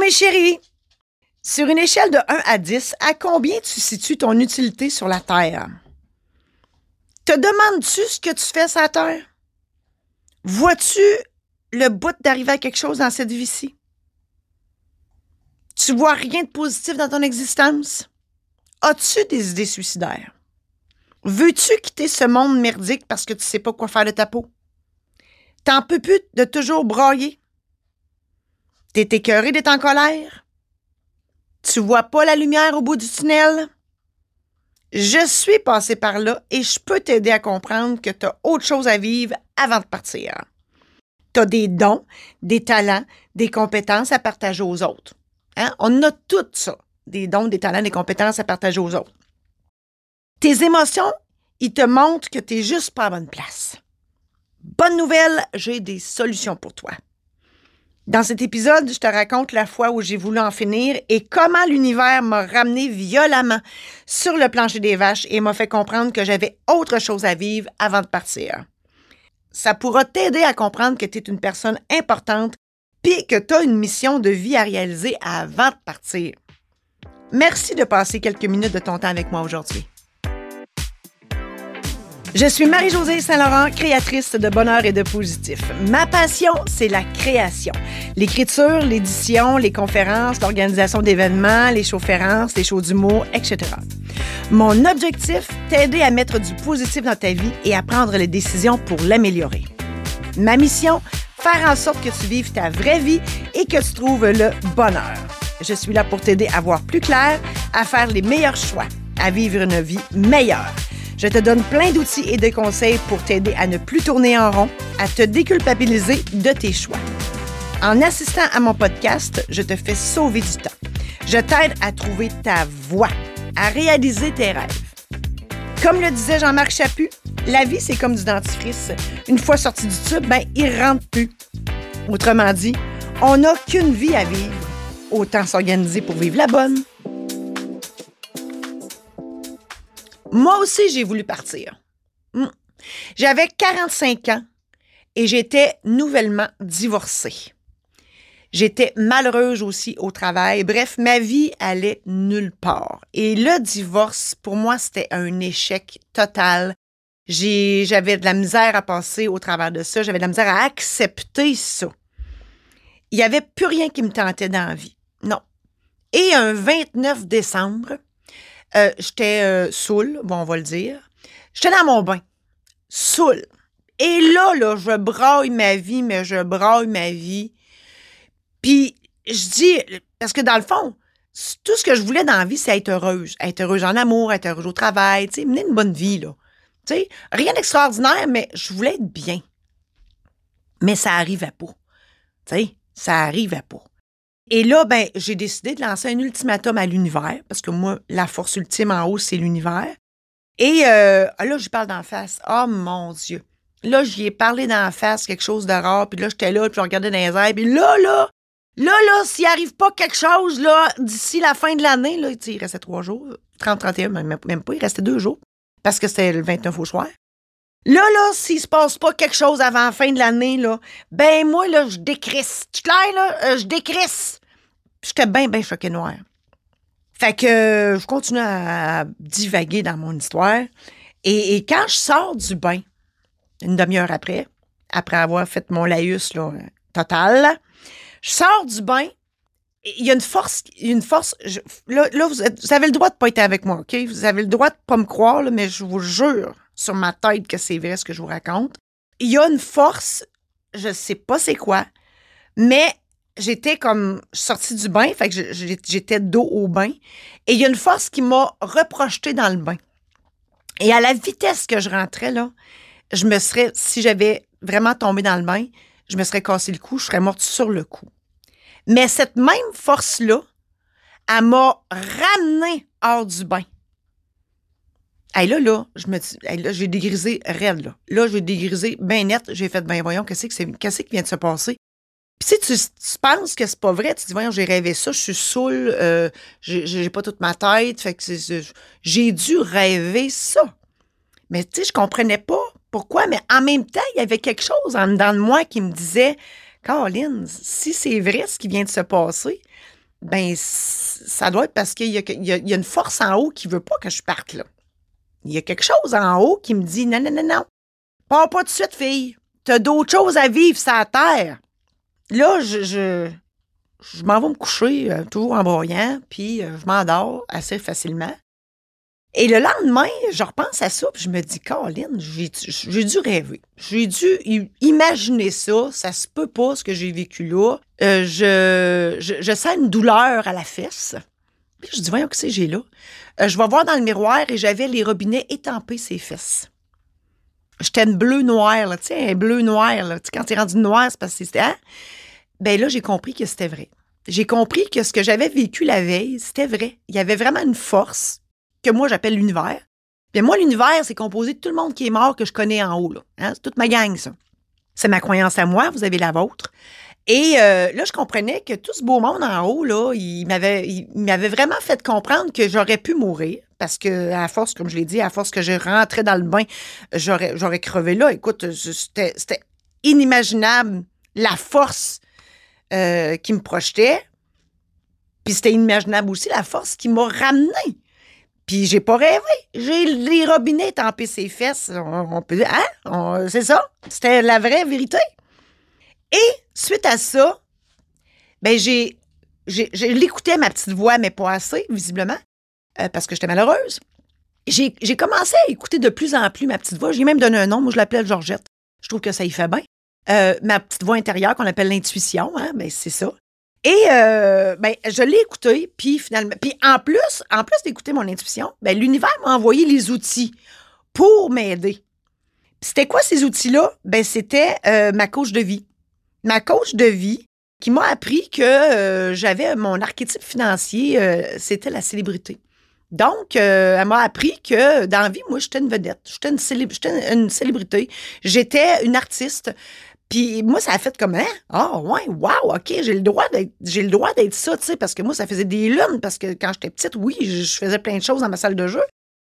Mes chéris! Sur une échelle de 1 à 10, à combien tu situes ton utilité sur la Terre? Te demandes-tu ce que tu fais sur la Terre? Vois-tu le bout d'arriver à quelque chose dans cette vie-ci? Tu vois rien de positif dans ton existence? As-tu des idées suicidaires? Veux-tu quitter ce monde merdique parce que tu sais pas quoi faire de ta peau? T'en peux plus de toujours broyer? T'es écœuré d'être en colère? Tu vois pas la lumière au bout du tunnel? Je suis passé par là et je peux t'aider à comprendre que tu as autre chose à vivre avant de partir. Tu as des dons, des talents, des compétences à partager aux autres. Hein? On a tout ça, des dons, des talents, des compétences à partager aux autres. Tes émotions, ils te montrent que tu n'es juste pas à bonne place. Bonne nouvelle, j'ai des solutions pour toi. Dans cet épisode, je te raconte la fois où j'ai voulu en finir et comment l'univers m'a ramené violemment sur le plancher des vaches et m'a fait comprendre que j'avais autre chose à vivre avant de partir. Ça pourra t'aider à comprendre que tu es une personne importante puis que tu as une mission de vie à réaliser avant de partir. Merci de passer quelques minutes de ton temps avec moi aujourd'hui. Je suis Marie-Josée Saint-Laurent, créatrice de bonheur et de positif. Ma passion, c'est la création. L'écriture, l'édition, les conférences, l'organisation d'événements, les shows-férences, les shows d'humour, etc. Mon objectif, t'aider à mettre du positif dans ta vie et à prendre les décisions pour l'améliorer. Ma mission, faire en sorte que tu vives ta vraie vie et que tu trouves le bonheur. Je suis là pour t'aider à voir plus clair, à faire les meilleurs choix, à vivre une vie meilleure. Je te donne plein d'outils et de conseils pour t'aider à ne plus tourner en rond, à te déculpabiliser de tes choix. En assistant à mon podcast, je te fais sauver du temps. Je t'aide à trouver ta voie, à réaliser tes rêves. Comme le disait Jean-Marc Chaput, la vie, c'est comme du dentifrice. Une fois sorti du tube, ben, il rentre plus. Autrement dit, on n'a qu'une vie à vivre. Autant s'organiser pour vivre la bonne. Moi aussi, j'ai voulu partir. Hmm. J'avais 45 ans et j'étais nouvellement divorcée. J'étais malheureuse aussi au travail. Bref, ma vie allait nulle part. Et le divorce, pour moi, c'était un échec total. J'avais de la misère à passer au travers de ça. J'avais de la misère à accepter ça. Il n'y avait plus rien qui me tentait dans la vie. Non. Et un 29 décembre, euh, j'étais euh, saoule, bon, on va le dire. J'étais dans mon bain. Saoule. Et là, là, je braille ma vie, mais je braille ma vie. Puis, je dis, parce que dans le fond, tout ce que je voulais dans la vie, c'est être heureuse. Être heureuse en amour, être heureuse au travail, tu sais, mener une bonne vie, là. Tu sais, rien d'extraordinaire, mais je voulais être bien. Mais ça arrivait pas. Tu sais, ça arrivait pas. Et là, ben, j'ai décidé de lancer un ultimatum à l'univers, parce que moi, la force ultime en haut, c'est l'univers. Et euh, là, je parle d'en face. Oh mon Dieu. Là, j'y ai parlé d'en face, quelque chose de rare, puis là, j'étais là, puis je regardais dans les airs, puis là, là, là, là, s'il arrive pas quelque chose, là, d'ici la fin de l'année, là, il restait trois jours, 30, 31, même, même pas, il restait deux jours, parce que c'était le 29 au soir. Là, là, s'il se passe pas quelque chose avant la fin de l'année, là, ben moi, là, je décrisse. Tu clair, là? Euh, je décrisse. J'étais bien, bien choquée noire. Fait que euh, je continue à divaguer dans mon histoire. Et, quand je sors du bain, une demi-heure après, après avoir fait mon laïus là, total, je sors du bain. Il y a une force, une force. là, vous, avez le droit de pas être avec moi, OK? Vous avez le droit de pas me croire, mais je vous jure sur ma tête que c'est vrai ce que je vous raconte. Il y a une force, je sais pas c'est quoi, mais j'étais comme sortie du bain, fait que j'étais dos au bain, et il y a une force qui m'a reprojeté dans le bain. Et à la vitesse que je rentrais, là, je me serais, si j'avais vraiment tombé dans le bain, je me serais cassé le cou, je serais morte sur le coup. Mais cette même force-là, elle m'a ramené hors du bain. Et là, là, je me là, j'ai dégrisé raide, là. Là, j'ai dégrisé bien net. J'ai fait, ben voyons, qu'est-ce que qu'est-ce qui vient de se passer? Puis si tu, penses que c'est pas vrai, tu dis, voyons, j'ai rêvé ça, je suis saoul, euh, j'ai pas toute ma tête, fait que j'ai dû rêver ça. Mais tu sais, je comprenais pas pourquoi, mais en même temps, il y avait quelque chose en dedans de moi qui me disait, Caroline, si c'est vrai ce qui vient de se passer, ben ça doit être parce qu'il y, y, a une force en haut qui veut pas que je parte là. Il y a quelque chose en haut qui me dit non, non, non, non. Pars pas tout de suite, fille. T'as d'autres choses à vivre sur terre. Là, je, je, je m'en vais me coucher, euh, toujours en broyant, puis euh, je m'endors assez facilement. Et le lendemain, je repense à ça, puis je me dis, Caroline, j'ai dû rêver. J'ai dû imaginer ça. Ça se peut pas, ce que j'ai vécu là. Euh, je, je, sens une douleur à la fesse. Puis je dis, voyons, que c'est j'ai là? Euh, je vais voir dans le miroir et j'avais les robinets étampés ses fesses. J'étais une bleu-noir, là, tu sais, un bleu-noir, là. Tu sais, quand t'es rendu noir, c'est parce que c'était... Hein? Ben là, j'ai compris que c'était vrai. J'ai compris que ce que j'avais vécu la veille, c'était vrai. Il y avait vraiment une force que moi j'appelle l'univers. Bien, moi, l'univers, c'est composé de tout le monde qui est mort que je connais en haut. Là. Hein? C'est toute ma gang, ça. C'est ma croyance à moi, vous avez la vôtre. Et euh, là, je comprenais que tout ce beau monde en haut, là, il m'avait, vraiment fait comprendre que j'aurais pu mourir. Parce que, à force, comme je l'ai dit, à force que je rentrais dans le bain, j'aurais, crevé là. Écoute, c'était, inimaginable la force euh, qui me projetait. Puis c'était inimaginable aussi la force qui m'a ramené puis j'ai pas rêvé. J'ai les robinets tampés ses fesses. On, peut dire, hein? C'est ça? C'était la vraie vérité. Et suite à ça, ben j'ai, j'ai, l'écoutais ma petite voix, mais pas assez, visiblement, euh, parce que j'étais malheureuse. J'ai, commencé à écouter de plus en plus ma petite voix. J'ai même donné un nom. Moi, je l'appelais Georgette. Je trouve que ça y fait bien. Euh, ma petite voix intérieure qu'on appelle l'intuition, hein, ben c'est ça. Et euh, ben, je l'ai écouté, puis finalement, puis en plus, en plus d'écouter mon intuition, ben, l'univers m'a envoyé les outils pour m'aider. C'était quoi ces outils-là? Ben, c'était euh, ma coach de vie. Ma coach de vie qui m'a appris que euh, j'avais mon archétype financier, c'était la célébrité. Donc, elle m'a appris que dans la vie, moi, j'étais une vedette, j'étais une, célébrité, j'étais une artiste. Puis moi, ça a fait comme, hein? Ah, ouais, wow, OK, j'ai le droit d'être, j'ai ça, tu sais, parce que moi, ça faisait des lunes, parce que quand j'étais petite, oui, je, faisais plein de choses dans ma salle de jeu.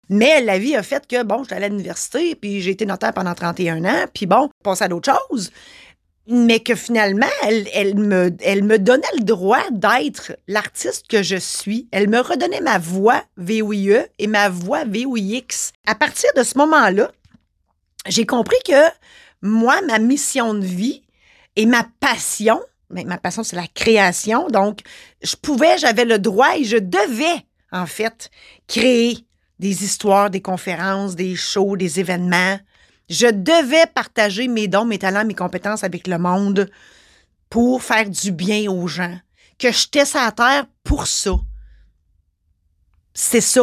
Mais la vie a fait que, bon, j'étais allée à l'université, puis j'ai été notaire pendant 31 ans, puis bon, passé à d'autres choses. Mais que finalement, elle, me, elle me donnait le droit d'être l'artiste que je suis. Elle me redonnait ma voix VOIE et ma voix VOIX. À partir de ce moment-là, j'ai compris que moi, ma mission de vie et ma passion, ma passion, c'est la création. Donc, je pouvais, j'avais le droit et je devais, en fait, créer des histoires, des conférences, des shows, des événements. Je devais partager mes dons, mes talents, mes compétences avec le monde pour faire du bien aux gens. Que j'étais sur la terre pour ça. C'est ça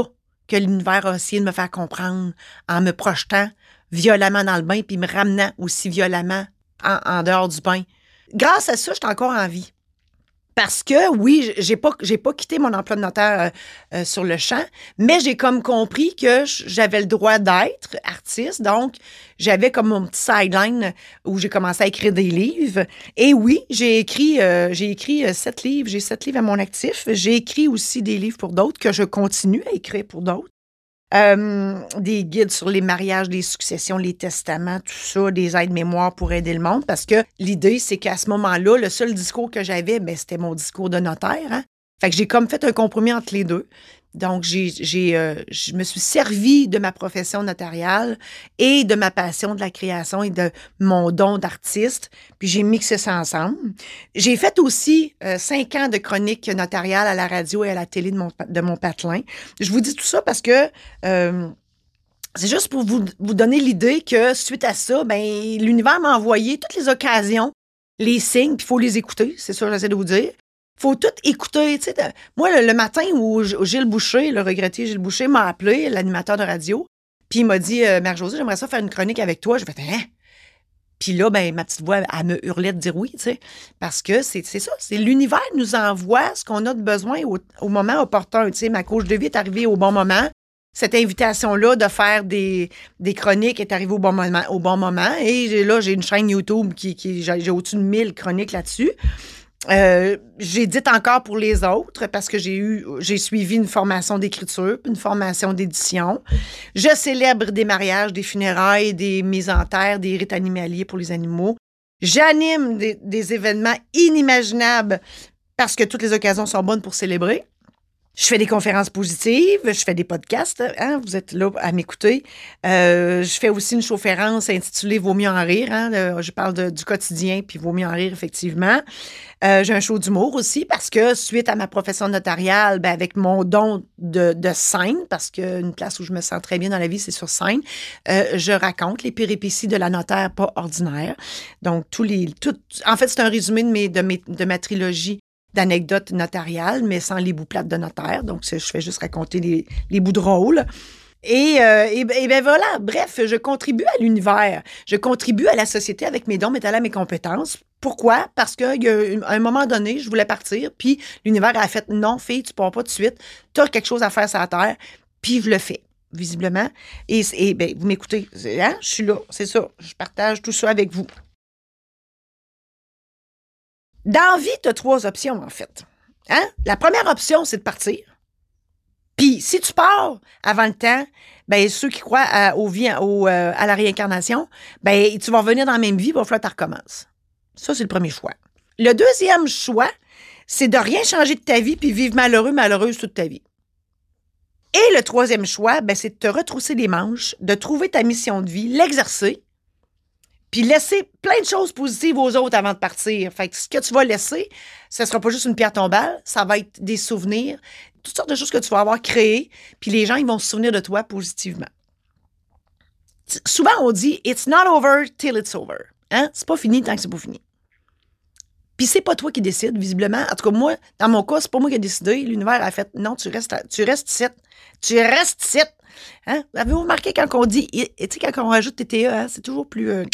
que l'univers a essayé de me faire comprendre en me projetant violemment dans le bain, puis me ramenant aussi violemment en, dehors du bain. Grâce à ça, je suis encore en vie. Parce que oui, j'ai pas j'ai pas quitté mon emploi de notaire euh, euh, sur le champ, mais j'ai comme compris que j'avais le droit d'être artiste, donc j'avais comme mon petit sideline où j'ai commencé à écrire des livres. Et oui, j'ai écrit euh, j'ai écrit sept livres, j'ai sept livres à mon actif. J'ai écrit aussi des livres pour d'autres que je continue à écrire pour d'autres. Euh, des guides sur les mariages, les successions, les testaments, tout ça, des aides-mémoires pour aider le monde. Parce que l'idée, c'est qu'à ce moment-là, le seul discours que j'avais, ben, c'était mon discours de notaire. Hein. Fait que j'ai comme fait un compromis entre les deux. Donc, j'ai, euh, je me suis servi de ma profession notariale et de ma passion de la création et de mon don d'artiste, puis j'ai mixé ça ensemble. J'ai fait aussi euh, cinq ans de chronique notariale à la radio et à la télé de mon, de mon patelin. Je vous dis tout ça parce que euh, c'est juste pour vous, vous donner l'idée que suite à ça, ben, l'univers m'a envoyé toutes les occasions, les signes, puis il faut les écouter, c'est ça que j'essaie de vous dire faut tout écouter. Moi, le, matin où Gilles Boucher, le regretté Gilles Boucher, m'a appelé, l'animateur de radio, puis il m'a dit euh, Mère-Josée, j'aimerais ça faire une chronique avec toi. Je vais hein? Puis là, ben, ma petite voix, elle me hurlait de dire oui. Parce que c'est ça, c'est l'univers nous envoie ce qu'on a de besoin au, moment opportun. Ma coach de vie est arrivée au bon moment. Cette invitation-là de faire des, des chroniques est arrivée au bon moment. Au bon moment. Et là, j'ai une chaîne YouTube qui, qui j'ai au-dessus de 1000 chroniques là-dessus. Euh, j'édite encore pour les autres parce que j'ai eu, j'ai suivi une formation d'écriture, une formation d'édition. Je célèbre des mariages, des funérailles, des mises en terre, des rites animaliers pour les animaux. J'anime des événements inimaginables parce que toutes les occasions sont bonnes pour célébrer. Je fais des conférences positives, je fais des podcasts, hein, vous êtes là à m'écouter. Euh, je fais aussi une chaufférence intitulée Vaut mieux en rire. Hein, je parle du quotidien, puis Vaut mieux en rire, effectivement. Euh, J'ai un show d'humour aussi parce que suite à ma profession notariale, ben, avec mon don de, de scène, parce qu'une place où je me sens très bien dans la vie, c'est sur scène, euh, je raconte les péripéties de la notaire pas ordinaire. Donc, tous les. Tout, en fait, c'est un résumé de, mes, de, mes, de ma trilogie d'anecdotes notariales, mais sans les bouts plates de notaire. Donc, je fais juste raconter les, les bouts drôles. Et, euh, et, ben- et ben voilà, bref, je contribue à l'univers. Je contribue à la société avec mes dons, mes talents, mes compétences. Pourquoi? Parce qu'à un moment donné, je voulais partir, puis l'univers a fait non, fille, tu pars pas tout de suite. Tu as quelque chose à faire sur la terre, puis je le fais, visiblement. Et, et ben, vous m'écoutez, hein? je suis là, c'est ça. Je partage tout ça avec vous. Dans vie, tu as trois options, en fait. Hein? La première option, c'est de partir. Puis, si tu pars avant le temps, ben, ceux qui croient à, au, euh, à la réincarnation, ben, tu vas revenir dans la même vie, il va falloir que tu recommences. Ça, c'est le premier choix. Le deuxième choix, c'est de rien changer de ta vie puis vivre malheureux, malheureuse toute ta vie. Et le troisième choix, ben, c'est de te retrousser les manches, de trouver ta mission de vie, l'exercer, puis laisser plein de choses positives aux autres avant de partir. Fait que ce que tu vas laisser, ce ne sera pas juste une pierre tombale, ça va être des souvenirs, toutes sortes de choses que tu vas avoir créées, puis les gens, ils vont se souvenir de toi positivement. Souvent, on dit « It's not over till it's over hein? ». C'est pas fini tant que c'est pas fini. Puis c'est pas toi qui décides, visiblement. En tout cas, moi, dans mon cas, c'est pas moi qui ai décidé. L'univers a fait « Non, tu restes, tu restes ici. Tu restes ici. » Hein? Avez-vous remarqué quand on dit, tu sais, quand on rajoute TTE, hein, c'est toujours plus, euh,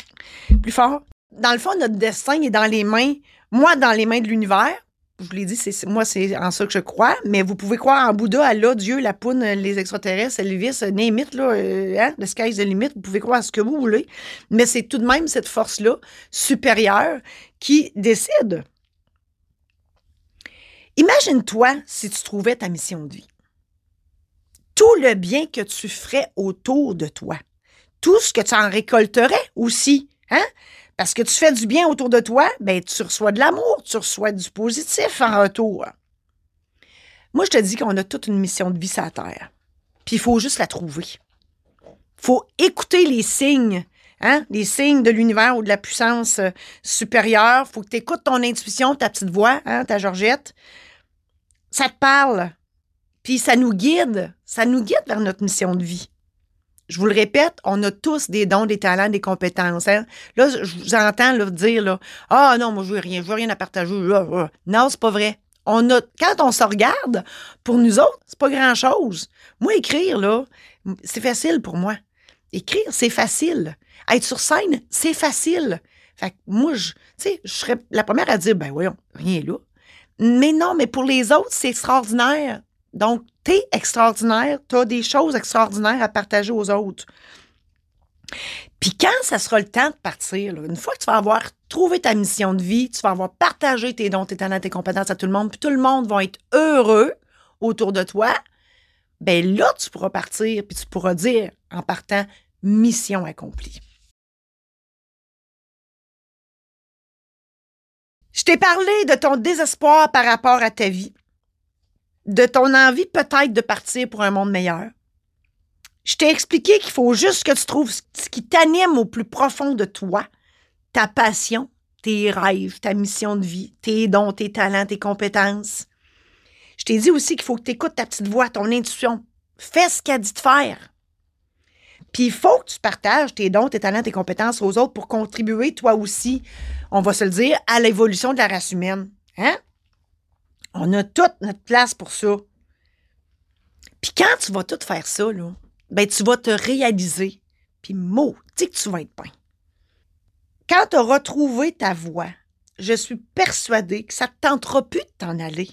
plus fort? Dans le fond, notre destin est dans les mains, moi, dans les mains de l'univers. Je vous l'ai dit, c'est, moi, c'est en ça que je crois, mais vous pouvez croire en Bouddha, Allah, Dieu, la poune, les extraterrestres, Elvis, name it, là, hein, the sky's the limit. Vous pouvez croire à ce que vous voulez, mais c'est tout de même cette force-là supérieure qui décide. Imagine-toi si tu trouvais ta mission de vie tout le bien que tu ferais autour de toi, tout ce que tu en récolterais aussi, hein? Parce que tu fais du bien autour de toi, ben tu reçois de l'amour, tu reçois du positif en retour. Moi, je te dis qu'on a toute une mission de vie sur la Terre. Puis il faut juste la trouver. faut écouter les signes, hein? les signes de l'univers ou de la puissance euh, supérieure. faut que tu écoutes ton intuition, ta petite voix, hein, ta Georgette. Ça te parle. Puis ça nous guide, ça nous guide vers notre mission de vie. Je vous le répète, on a tous des dons, des talents, des compétences. hein. Là, je vous entends là, dire là, ah non, moi je veux rien, je veux rien à partager. Non, c'est pas vrai. On a, quand on se regarde, pour nous autres, c'est pas grand chose. Moi, écrire là, c'est facile pour moi. Écrire, c'est facile. Être sur scène, c'est facile. Fait que moi, je, je serais la première à dire, ben voyons, rien là. Mais non, mais pour les autres, c'est extraordinaire. Donc, t'es extraordinaire, t'as des choses extraordinaires à partager aux autres. Puis quand ça sera le temps de partir, une fois que tu vas avoir trouvé ta mission de vie, tu vas avoir partagé tes dons, tes talents, tes compétences à tout le monde, puis tout le monde va être heureux autour de toi, ben là, tu pourras partir, puis tu pourras dire en partant, mission accomplie. Je t'ai parlé de ton désespoir par rapport à ta vie, de ton envie peut-être de partir pour un monde meilleur. Je t'ai expliqué qu'il faut juste que tu trouves ce qui t'anime au plus profond de toi, ta passion, tes rêves, ta mission de vie, tes dons, tes talents, tes compétences. Je t'ai dit aussi qu'il faut que tu écoutes ta petite voix, ton intuition. Fais ce qu'elle dit de faire. Puis il faut que tu partages tes dons, tes talents, tes compétences aux autres pour contribuer, toi aussi, on va se le dire, à l'évolution de la race humaine. Hein? On a toute notre place pour ça. Puis quand tu vas tout faire ça, ben tu vas te réaliser. Puis mot, que tu vas être bien. Quand tu auras trouvé ta voie, je suis persuadée que ça ne te tentera plus de t'en aller.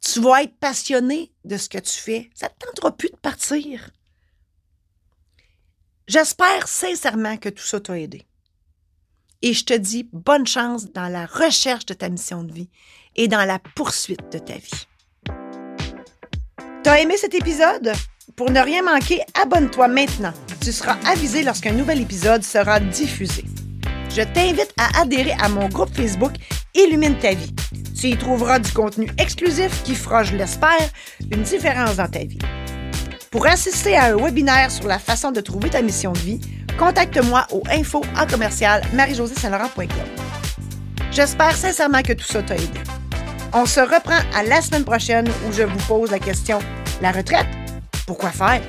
Tu vas être passionné de ce que tu fais. Ça ne te tentera plus de partir. J'espère sincèrement que tout ça t'a aidé. Et je te dis bonne chance dans la recherche de ta mission de vie et dans la poursuite de ta vie. T'as aimé cet épisode? Pour ne rien manquer, abonne-toi maintenant. Tu seras avisé lorsqu'un nouvel épisode sera diffusé. je t'invite à adhérer à mon groupe Facebook Illumine ta vie. Tu y trouveras du contenu exclusif qui fera, je l'espère, une différence dans ta vie. Pour assister à un webinaire sur la façon de trouver ta mission de vie, contacte-moi au info en commercial marie J'espère sincèrement que tout ça t'a aidé. On se reprend à la semaine prochaine où je vous pose la question La retraite Pourquoi faire?